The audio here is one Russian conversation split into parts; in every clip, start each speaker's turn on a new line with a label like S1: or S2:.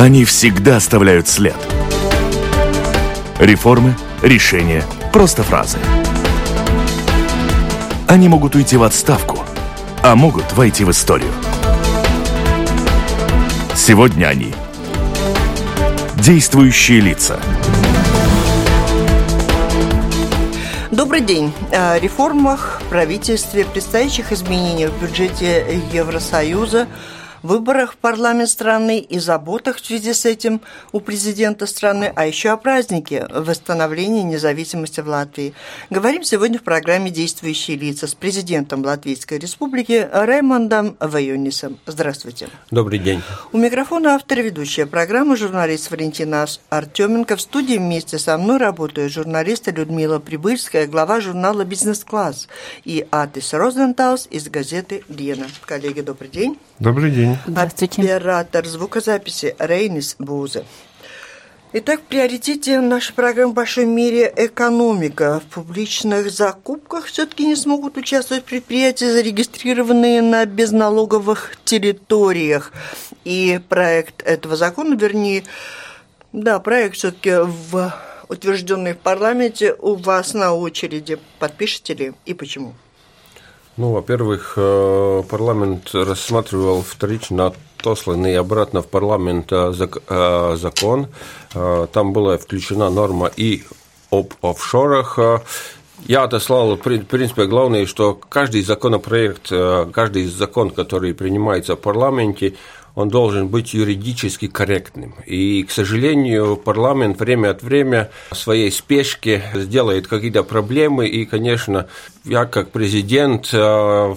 S1: Они всегда оставляют след. Реформы, решения, просто фразы. Они могут уйти в отставку, а могут войти в историю. Сегодня они действующие лица.
S2: Добрый день. О реформах, правительстве, предстоящих изменениях в бюджете Евросоюза – выборах в парламент страны и заботах в связи с этим у президента страны, а еще о празднике восстановления независимости в Латвии. Говорим сегодня в программе «Действующие лица» с президентом Латвийской Республики Раймондом Вайонисом. Здравствуйте.
S3: Добрый день.
S2: У микрофона автор и ведущая программы журналист Валентина Артеменко. В студии вместе со мной работают журналисты Людмила Прибыльская, глава журнала «Бизнес-класс» и Атис Розенталс из газеты «Лена». Коллеги, добрый день.
S4: Добрый день.
S2: Здравствуйте. Оператор звукозаписи Рейнис Бузе. Итак, в приоритете нашей программы в большой мере экономика. В публичных закупках все-таки не смогут участвовать предприятия, зарегистрированные на безналоговых территориях. И проект этого закона, вернее, да, проект все-таки в утвержденный в парламенте у вас на очереди. Подпишете ли и почему?
S3: Ну, во-первых, э, парламент рассматривал вторично отосланный обратно в парламент э, э, закон. Там была включена норма и об офшорах. Я отослал, в принципе, главное, что каждый законопроект, каждый закон, который принимается в парламенте, он должен быть юридически корректным. И, к сожалению, парламент время от времени в своей спешке сделает какие-то проблемы, и, конечно, я как президент э,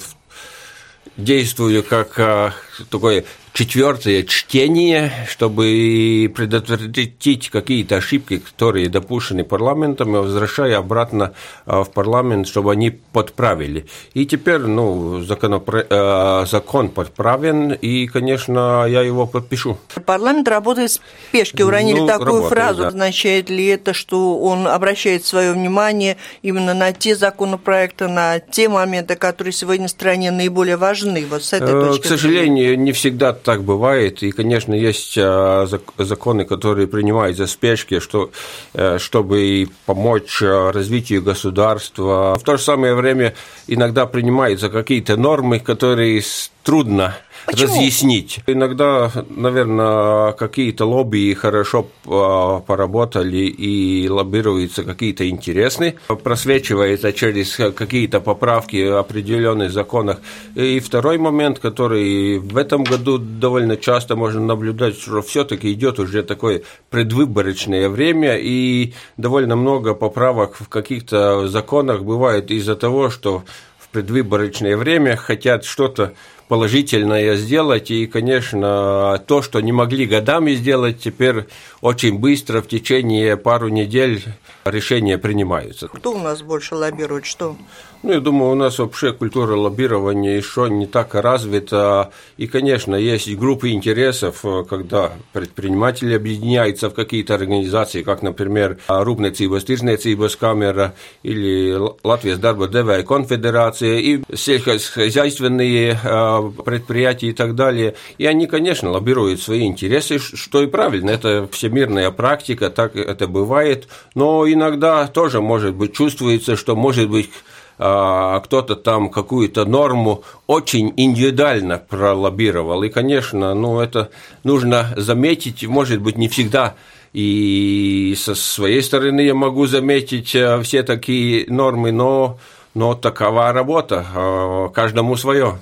S3: действую как э, такой четвертое чтение, чтобы предотвратить какие-то ошибки, которые допущены парламентом, и возвращая обратно а, в парламент, чтобы они подправили. И теперь ну, законопро... А, закон подправен, и, конечно, я его подпишу.
S2: Парламент работает в спешке. Уронили ну, такую работает, фразу. Да. Означает ли это, что он обращает свое внимание именно на те законопроекты, на те моменты, которые сегодня в стране наиболее важны? Вот с этой
S3: э,
S2: точки
S3: К сожалению, не всегда так бывает, и, конечно, есть а, законы, которые принимают за спешки, что, э, чтобы помочь а, развитию государства. В то же самое время иногда принимаются какие-то нормы, которые трудно Почему? разъяснить. Иногда, наверное, какие-то лобби хорошо а, поработали и лоббируются какие-то интересные, просвечивается через какие-то поправки в определенных законах. И второй момент, который в этом году довольно часто можно наблюдать, что все-таки идет уже такое предвыборочное время, и довольно много поправок в каких-то законах бывает из-за того, что в предвыборочное время хотят что-то положительное сделать. И, конечно, то, что не могли годами сделать, теперь очень быстро, в течение пару недель решения принимаются.
S2: Кто у нас больше лоббирует, что?
S3: Ну, я думаю, у нас вообще культура лоббирования еще не так развита. И, конечно, есть группы интересов, когда предприниматели объединяются в какие-то организации, как, например, Рūpniecības tirzniecības камера или Латвия дарба devēja конфедерация и сельскохозяйственные а, предприятия и так далее. И они, конечно, лоббируют свои интересы, что и правильно. Это всемирная практика, так это бывает. Но иногда тоже, может быть, чувствуется, что, может быть, а, кто-то там какую-то норму очень индивидуально пролоббировал. И, конечно, ну, это нужно заметить, может быть, не всегда и со своей стороны я могу заметить а, все такие нормы, но, но такова работа, а, каждому свое.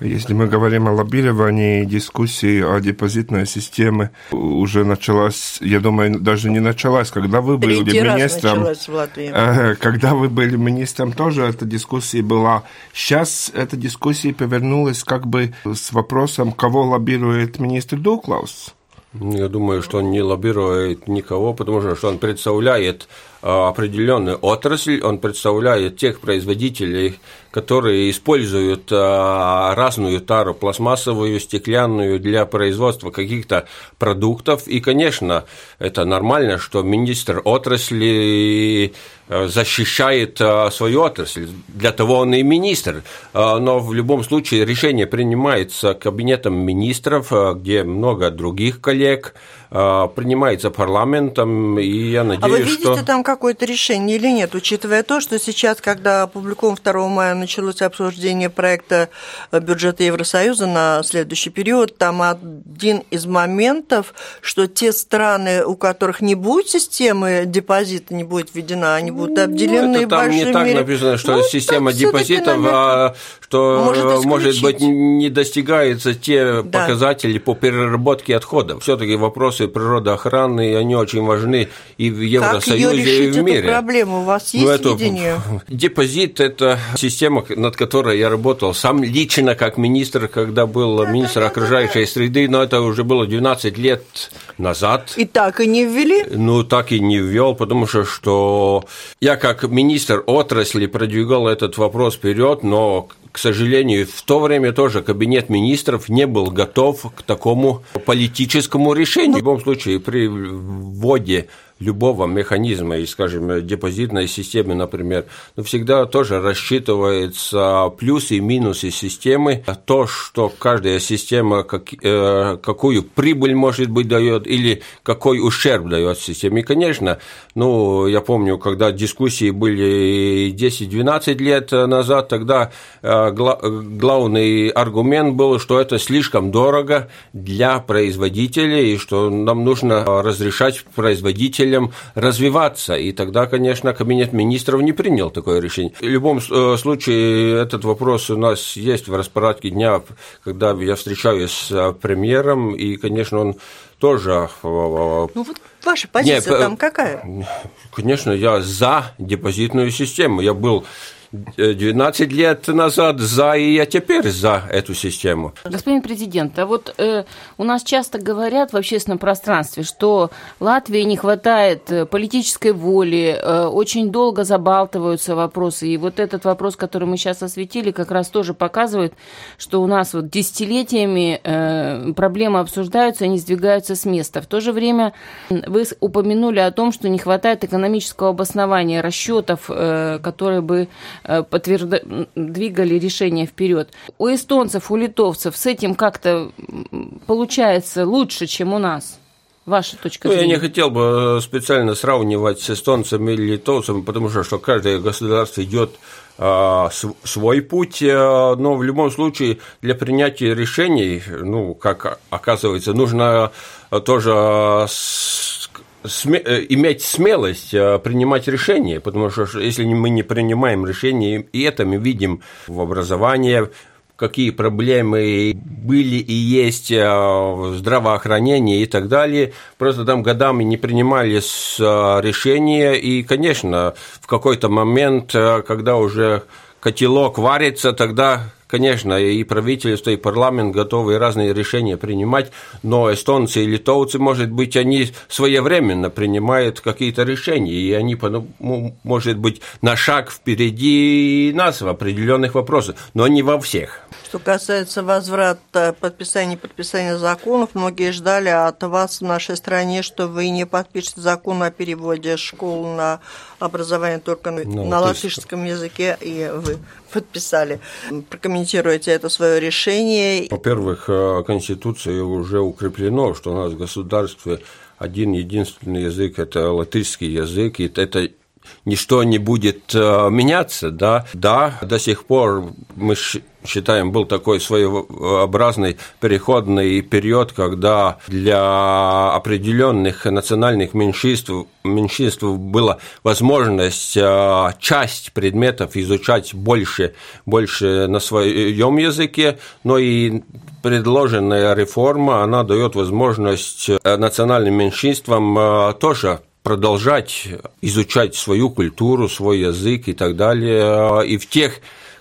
S4: Если мы говорим о лоббировании, дискуссии о депозитной системе уже началась, я думаю, даже не началась, когда вы были
S2: Третий
S4: министром.
S2: Раз в Латвии.
S4: Э, когда вы были министром, тоже эта дискуссия была. Сейчас эта дискуссия повернулась как бы с вопросом, кого лоббирует министр Дуклаус.
S3: Я думаю, что он не лоббирует никого, потому что он представляет определенную отрасль, он представляет тех производителей, которые используют разную тару, пластмассовую, стеклянную для производства каких-то продуктов. И, конечно, это нормально, что министр отрасли защищает э, свою отрасль. Для того он и министр. Э, но в любом случае решение принимается кабинетом министров, где много других коллег, принимается парламентом, и я надеюсь, что...
S2: А вы видите что... там какое-то решение или нет, учитывая то, что сейчас, когда опубликован 2 мая началось обсуждение проекта бюджета Евросоюза на следующий период, там один из моментов, что те страны, у которых не будет системы депозита, не будет введена, они будут обделены
S3: ну, это там не так написано, что ну, система депозитов, а, что, может, может быть, не достигаются те да. показатели по переработке отходов. Все-таки вопросы природоохраны, они очень важны и в Евросоюзе, и в мире. Эту
S2: проблему? У вас ну, есть ну, видение?
S3: Депозит – это система, над которой я работал сам лично как министр, когда был министр окружающей среды, но это уже было 12 лет назад.
S2: И так и не ввели?
S3: Ну, так и не ввел, потому что, что я как министр отрасли продвигал этот вопрос вперед, но к сожалению, в то время тоже кабинет министров не был готов к такому политическому решению. В любом случае, при вводе любого механизма, и, скажем, депозитной системы, например, но всегда тоже рассчитывается плюсы и минусы системы, то, что каждая система, как, э, какую прибыль, может быть, дает, или какой ущерб дает системе. И, конечно, ну, я помню, когда дискуссии были 10-12 лет назад, тогда э, гла главный аргумент был, что это слишком дорого для производителей, и что нам нужно разрешать производителям целям развиваться. И тогда, конечно, Кабинет министров не принял такое решение. В любом э, случае, этот вопрос у нас есть в распорядке дня, когда я встречаюсь с э, премьером, и, конечно, он тоже...
S2: Э, ну вот ваша позиция Нет, там какая?
S3: Конечно, я за депозитную систему. Я был 12 лет назад за, и я теперь за эту систему.
S5: Господин президент, а вот э, у нас часто говорят в общественном пространстве, что Латвии не хватает э, политической воли, э, очень долго забалтываются вопросы, и вот этот вопрос, который мы сейчас осветили, как раз тоже показывает, что у нас вот десятилетиями э, проблемы обсуждаются, они сдвигаются с места. В то же время вы упомянули о том, что не хватает экономического обоснования расчетов, э, которые бы подтвержда... двигали решение вперед. У эстонцев, у литовцев с этим как-то получается лучше, чем у нас. Ваша точка зрения?
S3: Ну, я не хотел бы э, специально сравнивать с эстонцами или литовцами, потому что, что каждое государство идет а, свой путь, э, но в любом случае для принятия решений, ну, как оказывается, нужно тоже сме э, иметь смелость э, принимать решения, потому что если мы не принимаем решения, и это мы видим в образовании, какие проблемы были и есть э, в здравоохранении и так далее. Просто там годами не принимались решения, и, конечно, в какой-то момент, когда уже котелок варится, тогда Конечно, и правительство, и парламент готовы разные решения принимать, но эстонцы и литовцы, может быть, они своевременно принимают какие-то решения, и они, может быть, на шаг впереди нас в определенных вопросах, но не во всех.
S2: Что касается возврата подписания и подписания законов, многие ждали от вас в нашей стране, что вы не подпишете закон о переводе школ на образование только ну, на латышском языке, и вы подписали. Прокомментируйте это свое решение.
S3: Во-первых, э, Конституцией уже укреплено, что у нас в государстве один единственный язык – это латышский язык, и это ничто не будет э, меняться, да, да, до сих пор мы считаем, был такой своеобразный переходный период, когда для определенных национальных меньшинств, меньшинств была возможность э, часть предметов изучать больше, больше на своем языке, но и предложенная реформа, она дает возможность э, национальным меньшинствам тоже продолжать изучать свою культуру, свой язык и так далее. И в тех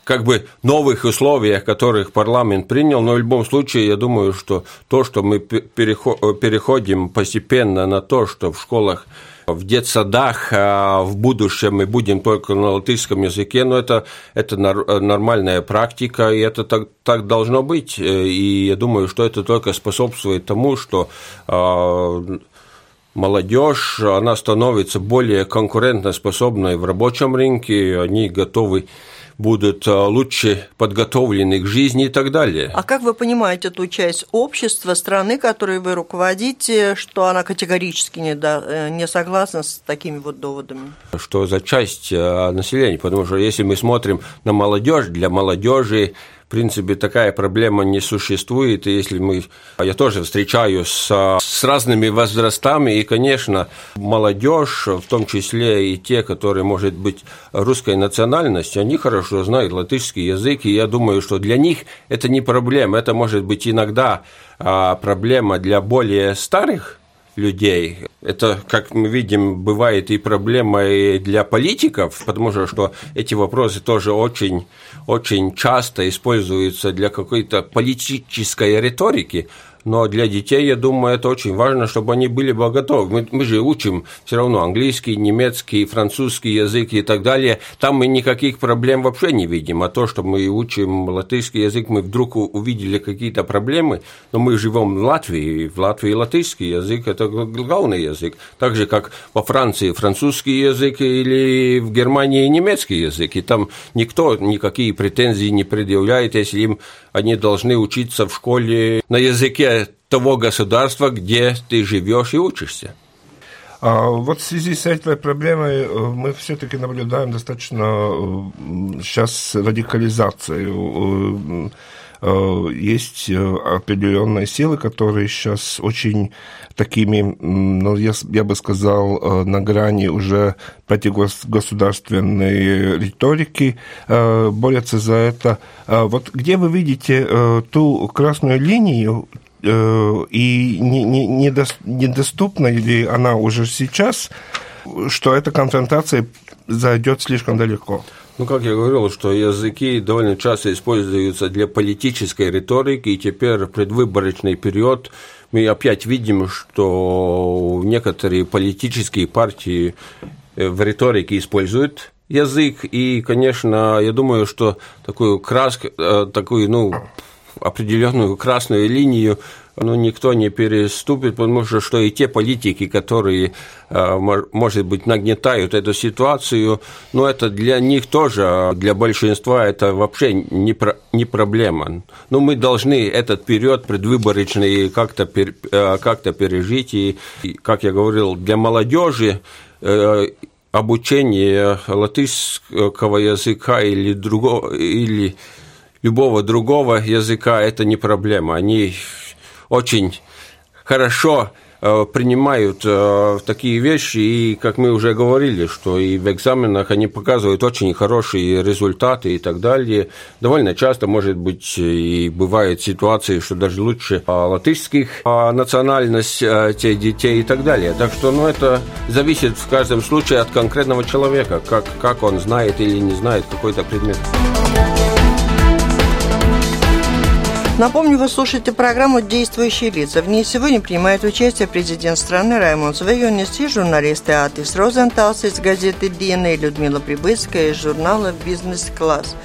S3: как бы новых условиях, которых парламент принял, но в любом случае я думаю, что то, что мы переходим постепенно на то, что в школах в детсадах в будущем мы будем только на латышском языке, но это, это нормальная практика, и это так, так должно быть. И я думаю, что это только способствует тому, что молодежь, она становится более конкурентоспособной в рабочем рынке, они готовы будут а, лучше подготовлены к жизни и так далее.
S2: А как вы понимаете ту часть общества, страны, которой вы руководите, что она категорически не, да, э, не согласна с такими вот доводами?
S3: Что за часть а, населения? Потому что если мы смотрим на молодежь, для молодежи принципе, такая проблема не существует. И если мы... Я тоже встречаюсь с, с разными возрастами, и, конечно, молодежь, в том числе и те, которые, может быть, русской национальности, они хорошо знают латышский язык, и я думаю, что для них это не проблема. Это может быть иногда а, проблема для более старых людей. Это, как мы видим, бывает и проблема и для политиков, потому что, эти вопросы тоже очень, очень часто используются для какой-то политической риторики но для детей, я думаю, это очень важно, чтобы они были бы готовы. Мы, мы же учим все равно английский, немецкий, французский язык и так далее. Там мы никаких проблем вообще не видим. А то, что мы учим латышский язык, мы вдруг увидели какие-то проблемы, но мы живем в Латвии, в Латвии латышский язык – это главный язык. Так же, как во Франции французский язык или в Германии немецкий язык. И там никто никакие претензии не предъявляет, если им они должны учиться в школе на языке того государства, где ты живешь и учишься.
S4: А вот в связи с этой проблемой э, мы все-таки наблюдаем достаточно сейчас э, радикализацию Э, есть э, определенные силы, которые сейчас очень такими, ну, я, я бы сказал, э, на грани уже противогосударственной риторики борются за это. Вот где вы видите ту красную линию, и недоступна ли она уже сейчас, что эта конфронтация зайдет слишком далеко?
S3: Ну, как я говорил, что языки довольно часто используются для политической риторики, и теперь предвыборочный период мы опять видим, что некоторые политические партии э, в риторике используют язык, и, конечно, я думаю, что такую краску, э, такую, ну, определенную красную линию ну, никто не переступит, потому что, что и те политики, которые, а, может быть, нагнетают эту ситуацию, ну, это для них тоже, а для большинства это вообще не, про, не проблема. Но ну, мы должны этот период предвыборочный как-то а, как пережить, и, как я говорил, для молодежи э, обучение латышского языка или другого, или любого другого языка – это не проблема. Они очень хорошо э, принимают э, такие вещи, и, как мы уже говорили, что и в экзаменах они показывают очень хорошие результаты и так далее. Довольно часто, может быть, и бывают ситуации, что даже лучше латышских национальность тех детей и так далее. Так что, ну, это зависит в каждом случае от конкретного человека, как, как он знает или не знает какой-то предмет.
S2: Напомню, вы слушаете программу «Действующие лица». В ней сегодня принимает участие президент страны Раймонд Свейонис и журналисты Атис Розенталс из газеты «Диена» и Людмила Прибыцкая из журнала «Бизнес-класс».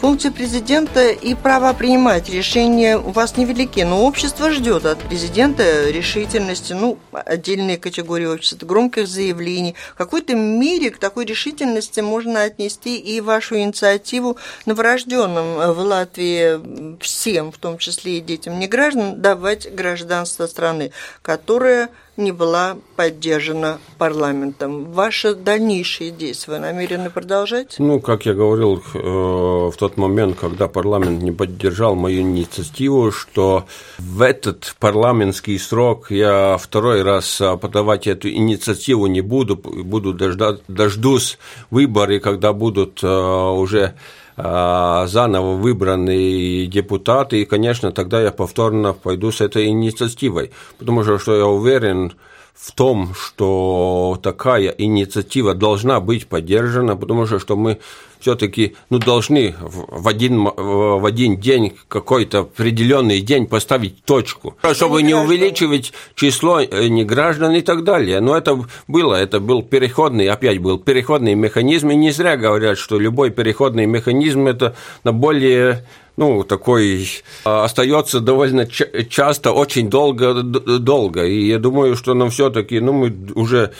S2: Функции президента и право принимать решения у вас невелики, но общество ждет от президента решительности, ну, отдельные категории общества, громких заявлений. В какой-то мере к такой решительности можно отнести и вашу инициативу новорожденным в Латвии всем, в том числе и детям не граждан, давать гражданство страны, которое не была поддержана парламентом. Ваши дальнейшие действия намерены продолжать?
S3: Ну, как я говорил э, в тот момент, когда парламент не поддержал мою инициативу, что в этот парламентский срок я второй раз подавать эту инициативу не буду, буду дождать, дождусь выборы, когда будут э, уже заново выбранные депутаты, и, конечно, тогда я повторно пойду с этой инициативой, потому что я уверен в том, что такая инициатива должна быть поддержана, потому что, что мы все-таки ну, должны в один, в один день, какой-то определенный день поставить точку, чтобы не увеличивать число э, неграждан и так далее. Но это было, это был переходный, опять был переходный механизм, и не зря говорят, что любой переходный механизм – это на более ну, такой а, остается довольно часто, очень долго, долго. И я думаю, что нам все-таки, ну, мы уже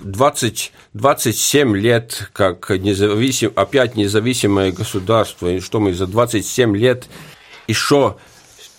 S3: 20, 27 лет как независим, опять независимое государство, и что мы за 27 лет еще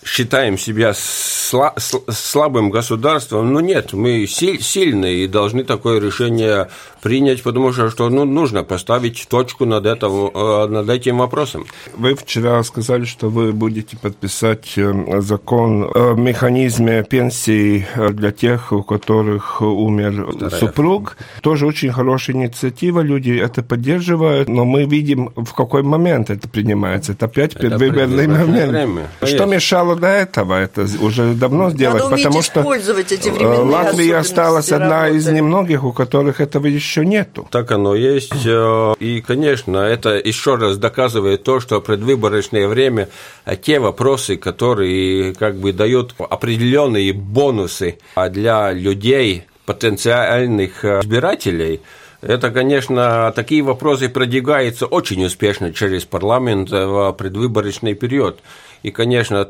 S3: считаем себя слабым государством, но нет, мы сильные и должны такое решение принять, потому что, что ну, нужно поставить точку над, этим, э, над этим вопросом.
S4: Вы вчера сказали, что вы будете подписать э, закон о механизме пенсии э, для тех, у которых умер Вторая. супруг. Тоже очень хорошая инициатива, люди это поддерживают, но мы видим, в какой момент это принимается. Это опять предвыборный момент. Время. Что мешало до этого? Это уже давно сделать, Надо потому что
S2: эти
S4: Латвия осталась одна из немногих, у которых этого еще нету.
S3: Так оно есть. Э, и, конечно, это еще раз доказывает то, что предвыборочное время э, те вопросы, которые как бы дают определенные бонусы для людей, потенциальных э, избирателей, это, конечно, такие вопросы продвигаются очень успешно через парламент в предвыборочный период. И, конечно,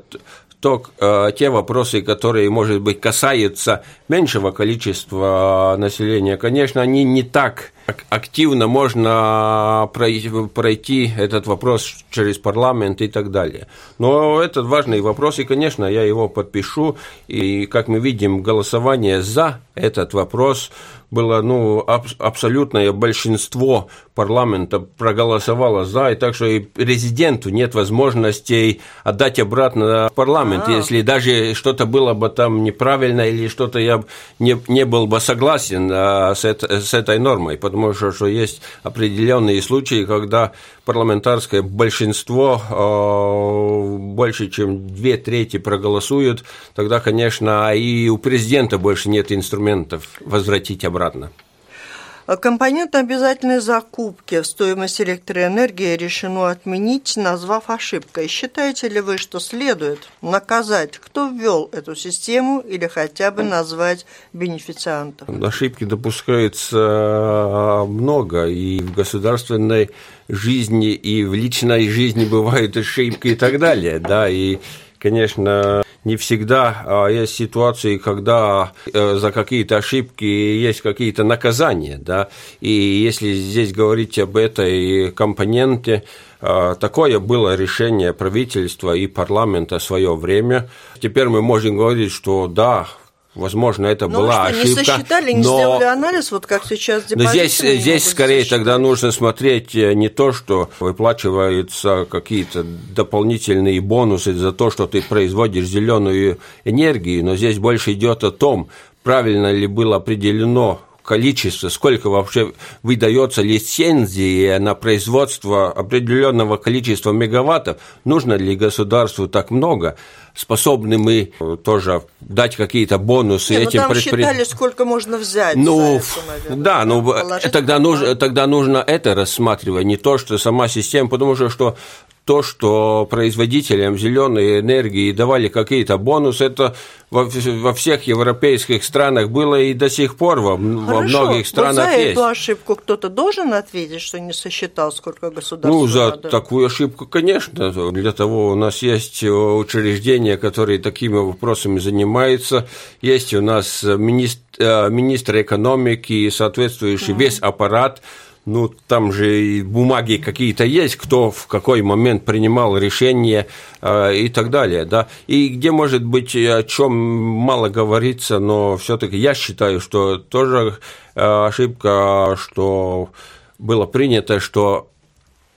S3: то э, те вопросы, которые, может быть, касаются меньшего количества населения, конечно, они не так активно можно пройти этот вопрос через парламент и так далее. Но это важный вопрос, и, конечно, я его подпишу. И, как мы видим, голосование за этот вопрос было ну, аб- абсолютное большинство парламента проголосовало за, и так что и президенту нет возможности отдать обратно в парламент, А-а-а. если даже что-то было бы там неправильно или что-то я не, не был бы согласен а, с, это, с этой нормой, потому что, что есть определенные случаи, когда парламентарское большинство а, больше, чем две трети проголосуют, тогда, конечно, и у президента больше нет инструментов возвратить обратно.
S2: Компонент обязательной закупки в стоимость электроэнергии решено отменить, назвав ошибкой. Считаете ли вы, что следует наказать, кто ввел эту систему или хотя бы назвать бенефициантов?
S3: Ошибки допускается много, и в государственной жизни, и в личной жизни бывают ошибки и так далее, да, и конечно, не всегда а есть ситуации, когда э, за какие-то ошибки есть какие-то наказания, да, и если здесь говорить об этой компоненте, э, такое было решение правительства и парламента в свое время. Теперь мы можем говорить, что да, Возможно, это но была
S2: что,
S3: ошибка.
S2: Не сосчитали, не но... сделали анализ, вот как сейчас
S3: Но здесь, здесь скорее засчитать. тогда нужно смотреть э, не то, что выплачиваются какие-то дополнительные бонусы за то, что ты производишь зеленую энергию, но здесь больше идет о том, правильно ли было определено количество, сколько вообще выдается лицензии на производство определенного количества мегаваттов, нужно ли государству так много, способны мы тоже дать какие-то бонусы
S2: Не,
S3: этим
S2: ну, там считали, сколько можно взять.
S3: Ну, это, да, ну тогда нужно, тогда нужно это рассматривать, не то, что сама система, потому что, что то, что производителям зеленой энергии давали какие-то бонусы, это во, во всех европейских странах было и до сих пор во, во многих странах
S2: вот за
S3: есть.
S2: эту ошибку кто-то должен ответить, что не сосчитал, сколько государства
S3: Ну, за
S2: надо?
S3: такую ошибку, конечно. Для того у нас есть учреждения, которые такими вопросами занимаются. Есть у нас министр, э, министр экономики и соответствующий mm. весь аппарат ну, там же и бумаги какие-то есть, кто в какой момент принимал решение э, и так далее, да. И где, может быть, о чем мало говорится, но все-таки я считаю, что тоже э, ошибка, что было принято, что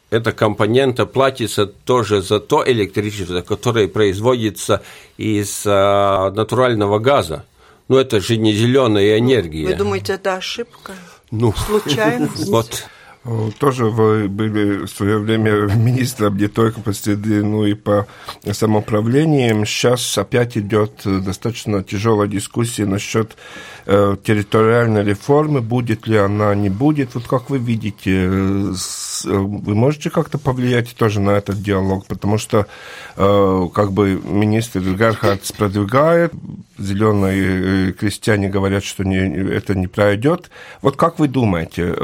S3: эта компонента платится тоже за то электричество, которое производится из э, натурального газа. Ну, это же не зеленая энергия.
S2: Вы думаете, это ошибка?
S3: Ну,
S2: Случайно?
S3: Вот
S4: Тоже вы были в свое время министром не только по среде, но и по самоуправлениям. Сейчас опять идет достаточно тяжелая дискуссия насчет э, территориальной реформы, будет ли она, не будет. Вот как вы видите, вы можете как-то повлиять тоже на этот диалог, потому что э, как бы министр Герхардс продвигает, зеленые крестьяне говорят, что не, это не пройдет. Вот как вы думаете,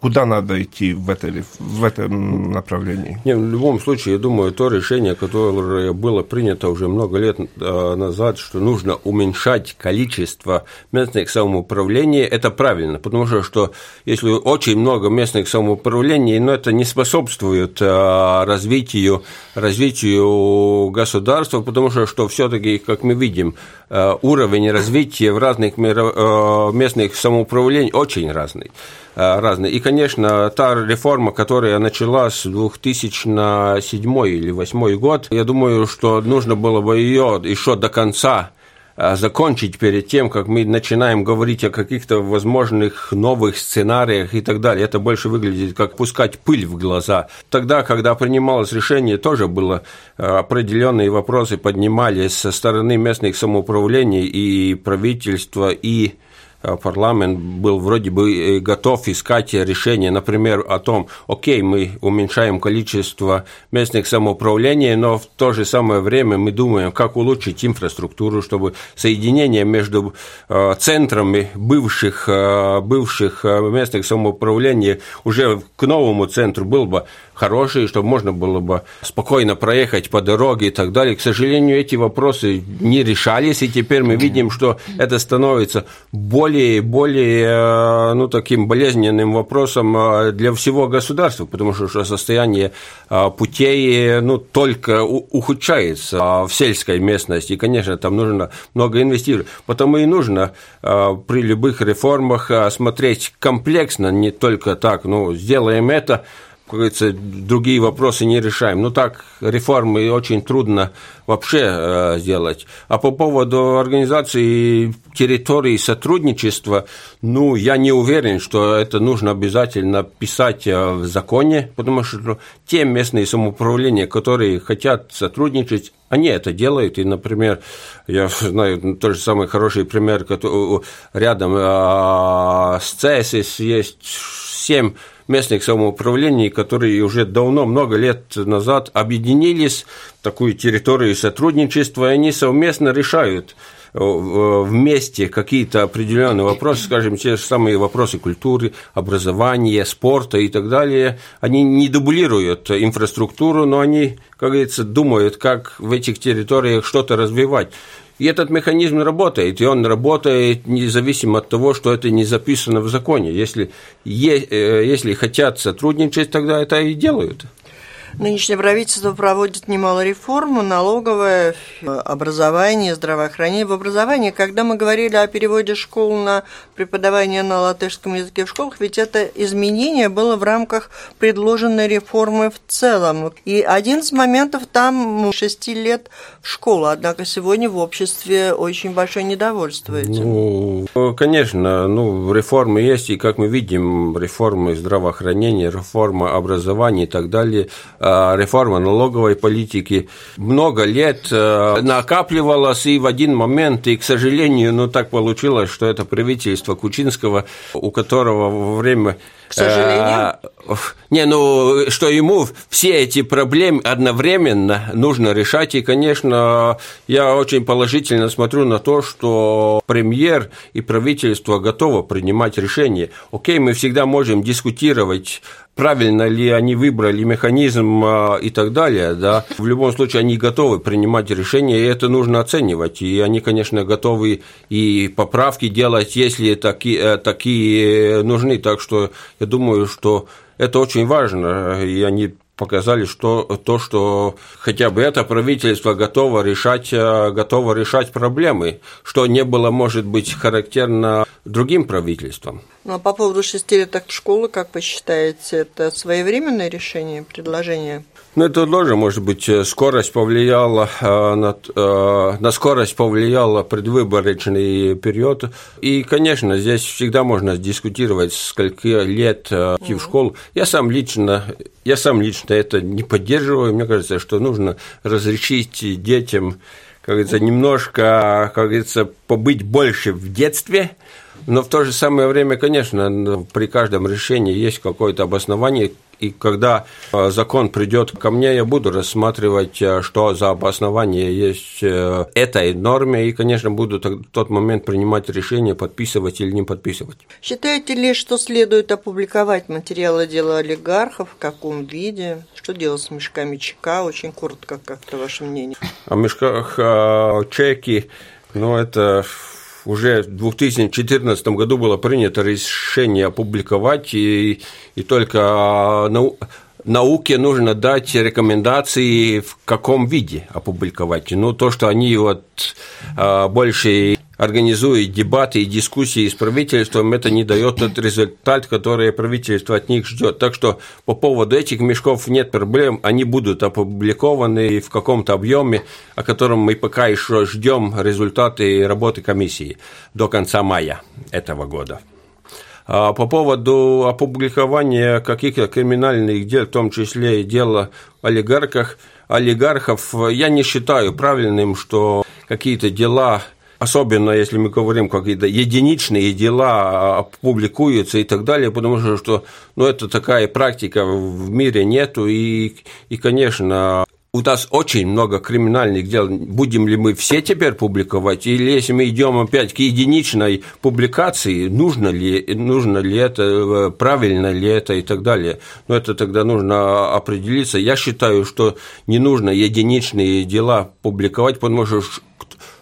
S4: куда надо идти в, этой, в этом направлении?
S3: Не, в любом случае, я думаю, то решение, которое было принято уже много лет э, назад, что нужно уменьшать количество местных самоуправлений, это правильно, потому что, что если очень много местных самоуправлений, но это не способствует э, развитию, развитию государства, потому что, что все-таки, как мы видим, э, уровень развития в разных местных самоуправлениях очень разный. Разные. И, конечно, та реформа, которая началась в 2007 или 2008 год, я думаю, что нужно было бы ее еще до конца закончить перед тем, как мы начинаем говорить о каких-то возможных новых сценариях и так далее. Это больше выглядит как пускать пыль в глаза. Тогда, когда принималось решение, тоже было э, определенные вопросы поднимались со стороны местных самоуправлений и правительства, и парламент был вроде бы э, готов искать решение, например, о том, окей, мы уменьшаем количество местных самоуправлений, но в то же самое время мы думаем, как улучшить инфраструктуру, чтобы соединение между э, центрами бывших, бывших местных самоуправлений уже к новому центру был бы хорошие, чтобы можно было бы спокойно проехать по дороге и так далее. К сожалению, эти вопросы не решались, и теперь мы видим, что это становится более и более э, ну, таким болезненным вопросом э, для всего государства, потому что состояние э, путей ну, только ухудшается в сельской местности, и, конечно, там нужно много инвестировать. Потому и нужно при любых реформах смотреть комплексно, не только так, ну, сделаем это, как говорится, другие вопросы не решаем. Ну так, реформы очень трудно вообще э, сделать. А по поводу организации территории сотрудничества, ну, я не уверен, что это нужно обязательно писать э, в законе, потому что те местные самоуправления, которые хотят сотрудничать, они это делают, и, например, я знаю тот же самый хороший пример, рядом э, с ЦСС есть семь местных самоуправлений, которые уже давно, много лет назад объединились в такую территорию сотрудничества, и они совместно решают э, вместе какие-то определенные вопросы, скажем, те же самые вопросы культуры, образования, спорта и так далее, они не дублируют инфраструктуру, но они, как говорится, думают, как в этих территориях что-то развивать. И этот механизм работает, и он работает независимо от того, что это не записано в законе. Если, э, если хотят сотрудничать, тогда это и делают.
S2: Нынешнее правительство проводит немало реформ, налоговое, образование, здравоохранение. В образовании, когда мы говорили о переводе школ на преподавание на латышском языке в школах, ведь это изменение было в рамках предложенной реформы в целом. И один из моментов там 6 лет в школу, однако сегодня в обществе очень большое недовольство этим.
S3: Ну, конечно, ну, реформы есть, и как мы видим, реформы здравоохранения, реформа образования и так далее – Э, реформа налоговой политики много лет э, накапливалась, и в один момент, и, к сожалению, ну, так получилось, что это правительство Кучинского, у которого во время
S2: к сожалению?
S3: Э, не, ну, что ему все эти проблемы одновременно нужно решать. И, конечно, я очень положительно смотрю на то, что премьер и правительство готовы принимать решения. Окей, мы всегда можем дискутировать правильно ли они выбрали механизм а, и так далее, да, в любом случае они готовы принимать решения, и это нужно оценивать, и они, конечно, готовы и поправки делать, если такие, э, такие нужны, так что я думаю, что это очень важно, и они показали, что то, что хотя бы это правительство готово решать, э, готово решать проблемы, что не было, может быть, характерно другим правительствам.
S2: Ну а по поводу шестилеток школы, как вы считаете, это своевременное решение, предложение?
S3: Ну, это тоже, может быть, э, скорость повлияла э, на, э, на скорость повлияла предвыборочный период. И, конечно, здесь всегда можно дискутировать, сколько лет идти в школу. Я сам лично, я сам лично это не поддерживаю. Мне кажется, что нужно разрешить детям, как говорится, немножко, как говорится, побыть больше в детстве, но в то же самое время, конечно, при каждом решении есть какое-то обоснование, и когда э, закон придет ко мне, я буду рассматривать, э, что за обоснование есть э, этой норме, и, конечно, буду в тот момент принимать решение, подписывать или не подписывать.
S2: Считаете ли, что следует опубликовать материалы дела олигархов, в каком виде? Что делать с мешками чека? Очень коротко, как-то ваше мнение.
S3: О мешках чеки, ну, это уже в 2014 году было принято решение опубликовать, и, и только нау, науке нужно дать рекомендации, в каком виде опубликовать. Ну, то, что они вот а, больше организует дебаты и дискуссии с правительством, это не дает тот результат, который правительство от них ждет. Так что по поводу этих мешков нет проблем, они будут опубликованы в каком-то объеме, о котором мы пока еще ждем результаты работы комиссии до конца мая этого года. А по поводу опубликования каких-то криминальных дел, в том числе и дела олигархах, олигархов, я не считаю правильным, что какие-то дела особенно если мы говорим какие-то единичные дела а, публикуются и так далее, потому что, что ну, это такая практика в мире нету, и, и конечно, у нас очень много криминальных дел. Будем ли мы все теперь публиковать? Или если мы идем опять к единичной публикации, нужно ли, нужно ли это, правильно ли это и так далее? Но это тогда нужно определиться. Я считаю, что не нужно единичные дела публиковать, потому что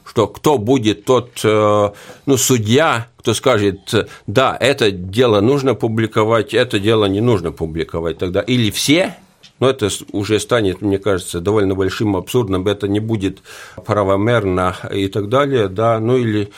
S3: что кто будет тот э, ну, судья, кто скажет, да, это дело нужно публиковать, это дело не нужно публиковать тогда. Или все, но это уже станет, мне кажется, довольно большим абсурдным, это не будет правомерно и так далее, да, ну или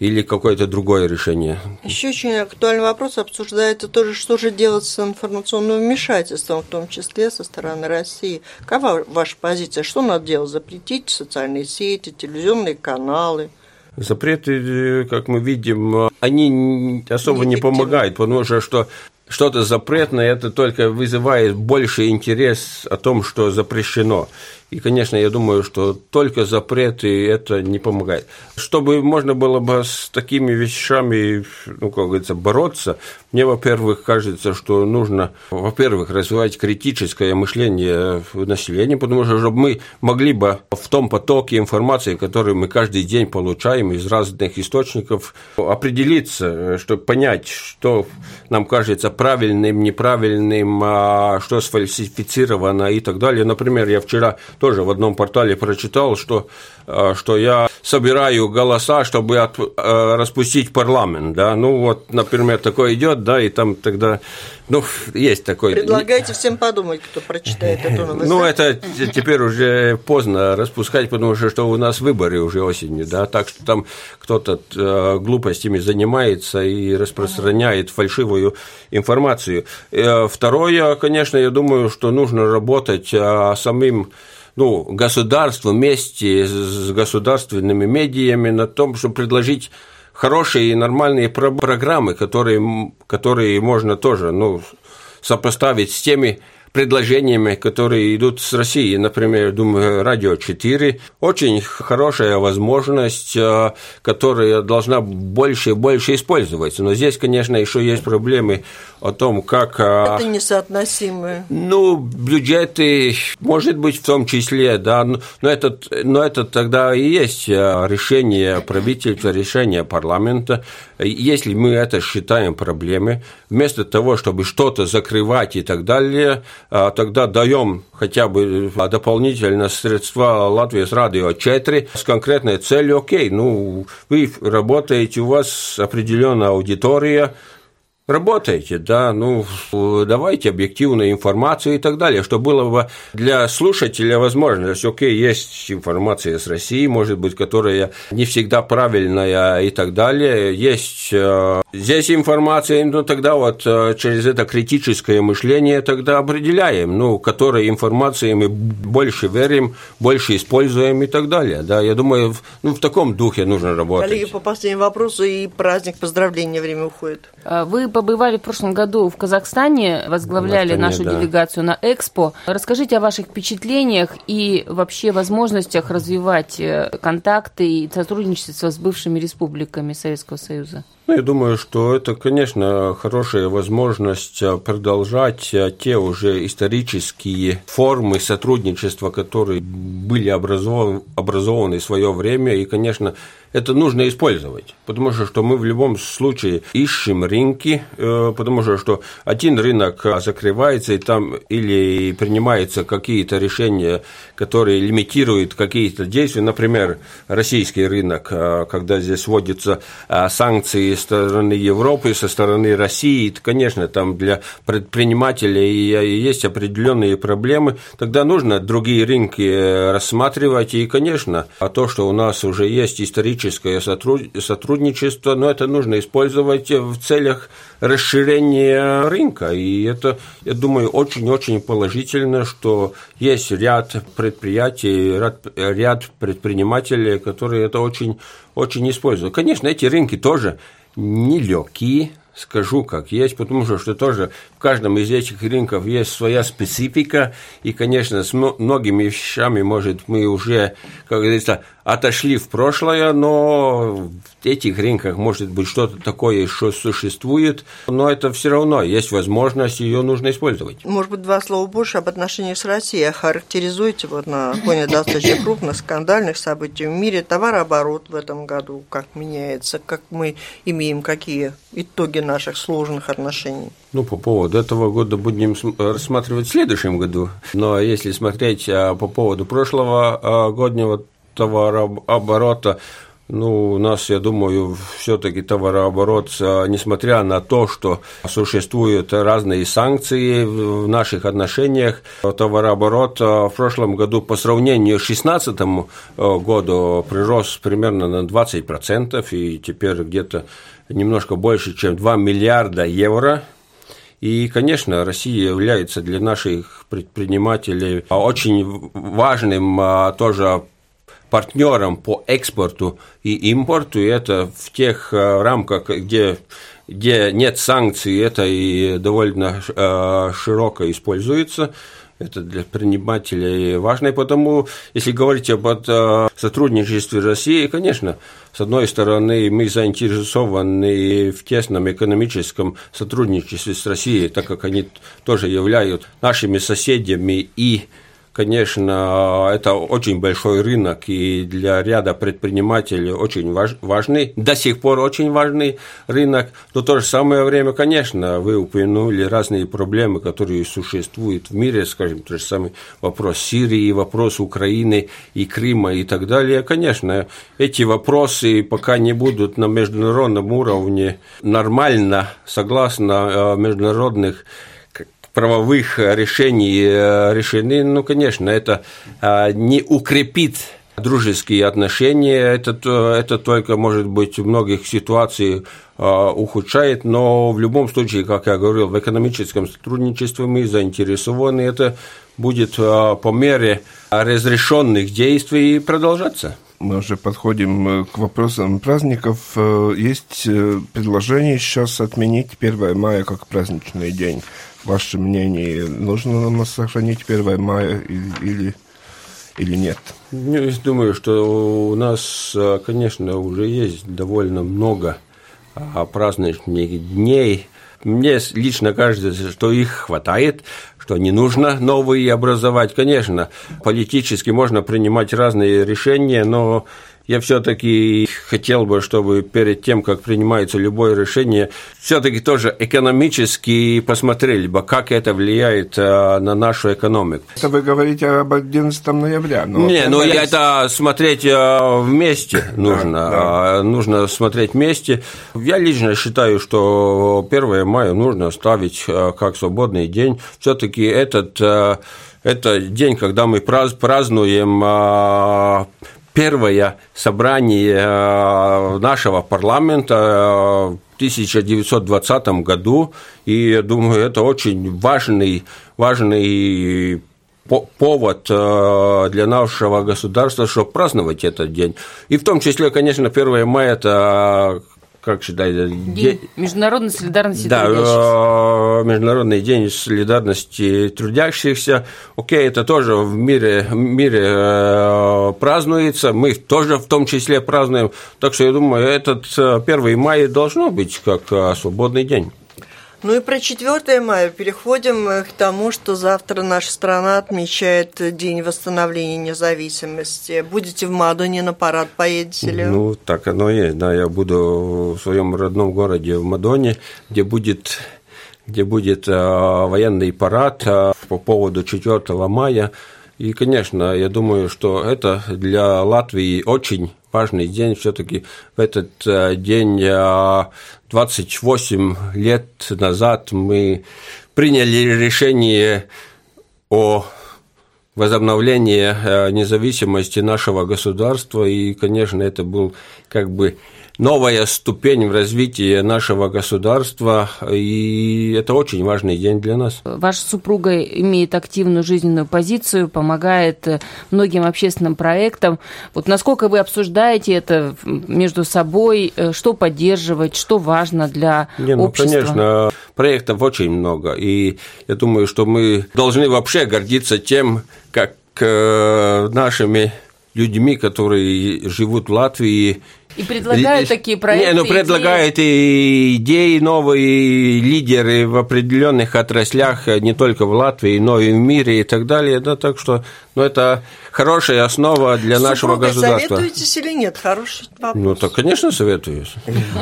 S3: или какое-то другое решение.
S2: Еще очень актуальный вопрос обсуждается тоже, что же делать с информационным вмешательством, в том числе со стороны России. Какова ваша позиция? Что надо делать? Запретить социальные сети, телевизионные каналы?
S3: Запреты, как мы видим, они особо не помогают, потому что что-то запретное, это только вызывает больше интерес о том, что запрещено. И, конечно, я думаю, что только запреты это не помогает. Чтобы можно было бы с такими вещами, ну, как говорится, бороться, мне, во-первых, кажется, что нужно, во-первых, развивать критическое мышление в населении, потому что чтобы мы могли бы в том потоке информации, который мы каждый день получаем из разных источников, определиться, чтобы понять, что нам кажется правильным, неправильным, а что сфальсифицировано и так далее. Например, я вчера тоже в одном портале прочитал, что, э, что я собираю голоса, чтобы от, э, распустить парламент, да, ну вот, например, такое идет, да, и там тогда, ну, есть такой...
S2: Предлагайте всем подумать, кто прочитает эту новость.
S3: Ну, это теперь уже поздно распускать, потому что, что у нас выборы уже осенью, да, так что там кто-то э, глупостями занимается и распространяет фальшивую информацию. Второе, конечно, я думаю, что нужно работать самим ну, государство вместе с государственными медиями на том, чтобы предложить хорошие и нормальные программы, которые, которые можно тоже ну, сопоставить с теми предложениями, которые идут с России. Например, думаю, Радио 4 очень хорошая возможность, э, которая должна больше и больше использоваться. Но здесь, конечно, еще есть проблемы о том, как...
S2: Э, Это несоотносимые.
S3: Ну, бюджеты, может быть, в том числе, да, но это, но это тогда и есть э, решение правительства, решение парламента. Если мы это считаем проблемой, вместо того, чтобы что-то закрывать и так далее, а тогда даем хотя бы дополнительно средства Латвии с радио 4 с конкретной целью, окей, ну, вы работаете, у вас определенная аудитория, работайте, да, ну, давайте объективную информацию и так далее, что было бы для слушателя возможность, окей, есть информация с России, может быть, которая не всегда правильная и так далее, есть э, здесь информация, ну, тогда вот э, через это критическое мышление тогда определяем, ну, которой информации мы больше верим, больше используем и так далее, да, я думаю, ну, в таком духе нужно работать.
S2: Коллеги, по последнему вопросу и праздник поздравления время уходит.
S5: А вы побывали в прошлом году в Казахстане, возглавляли Казахстане, нашу да. делегацию на Экспо. Расскажите о ваших впечатлениях и вообще возможностях развивать э, контакты и сотрудничество с бывшими республиками Советского Союза.
S3: Ну, я думаю, что это, конечно, хорошая возможность э, продолжать э, те уже исторические формы сотрудничества, которые были образованы, образованы в свое время. И, конечно, это нужно использовать, потому что, что мы в любом случае ищем рынки, э, потому что, что один рынок закрывается, и там или принимаются какие-то решения, которые лимитируют какие-то действия, например, российский рынок, э, когда здесь вводятся э, санкции со стороны Европы, со стороны России, конечно, там для предпринимателей есть определенные проблемы, тогда нужно другие рынки рассматривать, и, конечно, а то, что у нас уже есть исторические техническое сотрудничество, но это нужно использовать в целях расширения рынка. И это, я думаю, очень-очень положительно, что есть ряд предприятий, ряд, ряд предпринимателей, которые это очень, очень используют. Конечно, эти рынки тоже нелегкие, скажу как есть, потому что, что тоже в каждом из этих рынков есть своя специфика, и, конечно, с многими вещами, может, мы уже, как говорится, отошли в прошлое, но этих рынках может быть что-то такое, что существует, но это все равно есть возможность, ее нужно использовать.
S2: Может быть, два слова больше об отношениях с Россией. Характеризуйте вот на фоне достаточно крупных скандальных событий в мире товарооборот в этом году, как меняется, как мы имеем, какие итоги наших сложных отношений.
S3: Ну, по поводу этого года будем рассматривать в следующем году. Но если смотреть а, по поводу прошлого а, годнего товарооборота. Ну, у нас, я думаю, все-таки товарооборот, а, несмотря на то, что существуют разные санкции в наших отношениях, товарооборот а, в прошлом году по сравнению с 2016 а, году прирос примерно на 20%, и теперь где-то немножко больше, чем 2 миллиарда евро. И, конечно, Россия является для наших предпринимателей очень важным тоже партнером по экспорту и импорту, и это в тех э, рамках, где, где нет санкций, это и довольно э, широко используется. Это для предпринимателей важно, и потому, если говорить об э, сотрудничестве России, конечно, с одной стороны, мы заинтересованы в тесном экономическом сотрудничестве с Россией, так как они тоже являются нашими соседями и Конечно, это очень большой рынок и для ряда предпринимателей очень важ, важный, до сих пор очень важный рынок. Но в то же самое время, конечно, вы упомянули разные проблемы, которые существуют в мире, скажем, тот же самый вопрос Сирии, вопрос Украины и Крыма и так далее. Конечно, эти вопросы пока не будут на международном уровне нормально, согласно э, международных правовых решений э, решены, ну, конечно, это а, не укрепит дружеские отношения, это, это только, может быть, в многих ситуациях а, ухудшает, но в любом случае, как я говорил, в экономическом сотрудничестве мы заинтересованы, это будет а, по мере разрешенных действий продолжаться.
S4: Мы уже подходим э, к вопросам праздников. Э, есть предложение сейчас отменить 1 мая как праздничный день ваше мнение, нужно нам сохранить 1 мая или, или нет?
S3: Ну, я думаю, что у нас, конечно, уже есть довольно много а, праздничных дней. Мне лично кажется, что их хватает, что не нужно новые образовать. Конечно, политически можно принимать разные решения, но я все-таки хотел бы, чтобы перед тем, как принимается любое решение, все-таки тоже экономически посмотрели бы, как это влияет э, на нашу экономику.
S4: Это вы говорите об 11 ноября.
S3: Но Не, ну это смотреть э, вместе нужно. Да, да. А, нужно смотреть вместе. Я лично считаю, что 1 мая нужно ставить э, как свободный день. Все-таки этот это день, когда мы празднуем первое собрание э, нашего парламента э, в 1920 году, и я думаю, это очень важный, важный повод э, для нашего государства, чтобы праздновать этот день. И в том числе, конечно, 1 мая – это как считаете?
S5: День день... Международной солидарности
S3: да,
S5: трудящихся.
S3: Международный день солидарности трудящихся. Окей, это тоже в мире, в мире э, празднуется, мы тоже в том числе празднуем. Так что я думаю, этот 1 мая должно быть как э, свободный день.
S2: Ну и про 4 мая переходим к тому, что завтра наша страна отмечает День восстановления независимости. Будете в Мадоне на парад, поедете ли?
S3: Ну, так оно и есть, да, я буду в своем родном городе в Мадоне, где будет где будет э, военный парад э, по поводу 4 мая. И, конечно, я думаю, что это для Латвии очень важный день. Все-таки в этот э, день 28 лет назад мы приняли решение о возобновлении э, независимости нашего государства, и, конечно, это был как бы новая ступень в развитии нашего государства, и это очень важный день для нас.
S5: Ваша супруга имеет активную жизненную позицию, помогает многим общественным проектам. Вот насколько вы обсуждаете это между собой, что поддерживать, что важно для Не, ну, общества?
S3: Конечно, проектов очень много, и я думаю, что мы должны вообще гордиться тем, как э, нашими людьми, которые живут в Латвии,
S5: и предлагают такие проекты.
S3: Не, ну предлагают и идеи новые, лидеры в определенных отраслях, не только в Латвии, но и в мире и так далее. Да, так что ну, это хорошая основа для С нашего государства.
S2: советуетесь или нет? Хороший вопрос.
S3: Ну, так, конечно, советуюсь.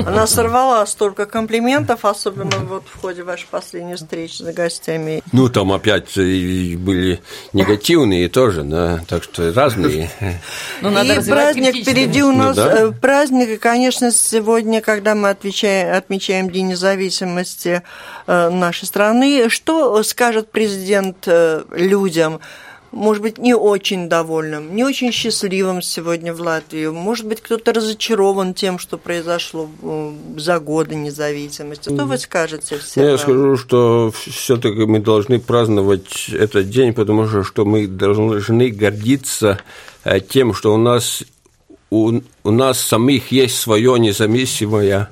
S2: Она сорвала столько комплиментов, особенно вот в ходе вашей последней встречи с гостями.
S3: Ну, там опять были негативные тоже, да, так что разные.
S2: Ну, надо и праздник впереди у нас, ну, да? Э, праздник, и, конечно, сегодня, когда мы отвечаем, отмечаем День независимости э, нашей страны, что скажет президент э, людям, может быть, не очень довольным, не очень счастливым сегодня в Латвии. Может быть, кто-то разочарован тем, что произошло за годы независимости. Что вы скажете всем?
S3: Я скажу, что все-таки мы должны праздновать этот день, потому что, что мы должны гордиться э, тем, что у нас, у, у нас самих есть свое независимое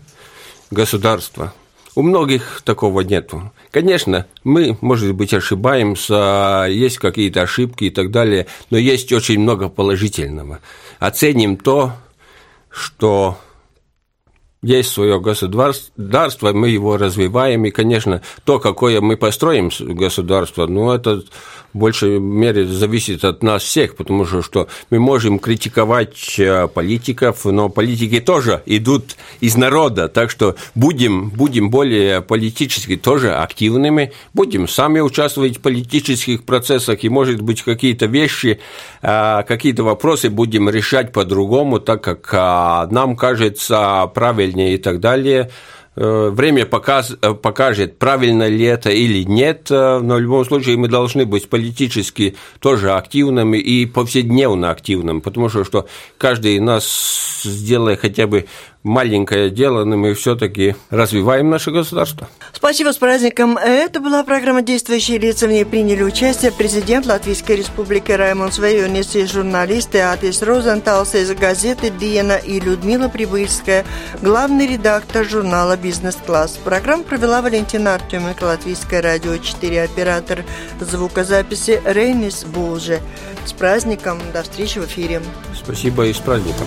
S3: государство. У многих такого нету. Конечно, мы, может быть, ошибаемся, есть какие-то ошибки и так далее, но есть очень много положительного. Оценим то, что есть свое государство, мы его развиваем, и, конечно, то, какое мы построим государство, ну, это большей мере зависит от нас всех, потому что, что мы можем критиковать э, политиков, но политики тоже идут из народа, так что будем, будем более политически тоже активными, будем сами участвовать в политических процессах, и, может быть, какие-то вещи, э, какие-то вопросы будем решать по-другому, так как э, нам кажется правильнее и так далее. Э, время показ, э, покажет, правильно ли это или нет, э, но в любом случае мы должны быть политически тоже активными и повседневно активными, потому что, что каждый из нас, сделая хотя бы маленькое дело, но мы все-таки развиваем наше государство.
S2: Спасибо с праздником. Это была программа «Действующие лица». В ней приняли участие президент Латвийской Республики Раймон Свейонис и журналисты Атис Розенталс из газеты «Диена» и Людмила Прибыльская, главный редактор журнала «Бизнес-класс». Программу провела Валентина Артеменко, Латвийское радио 4, оператор звукозаписи Рейнис Булже. С праздником. До встречи в эфире.
S3: Спасибо и с праздником.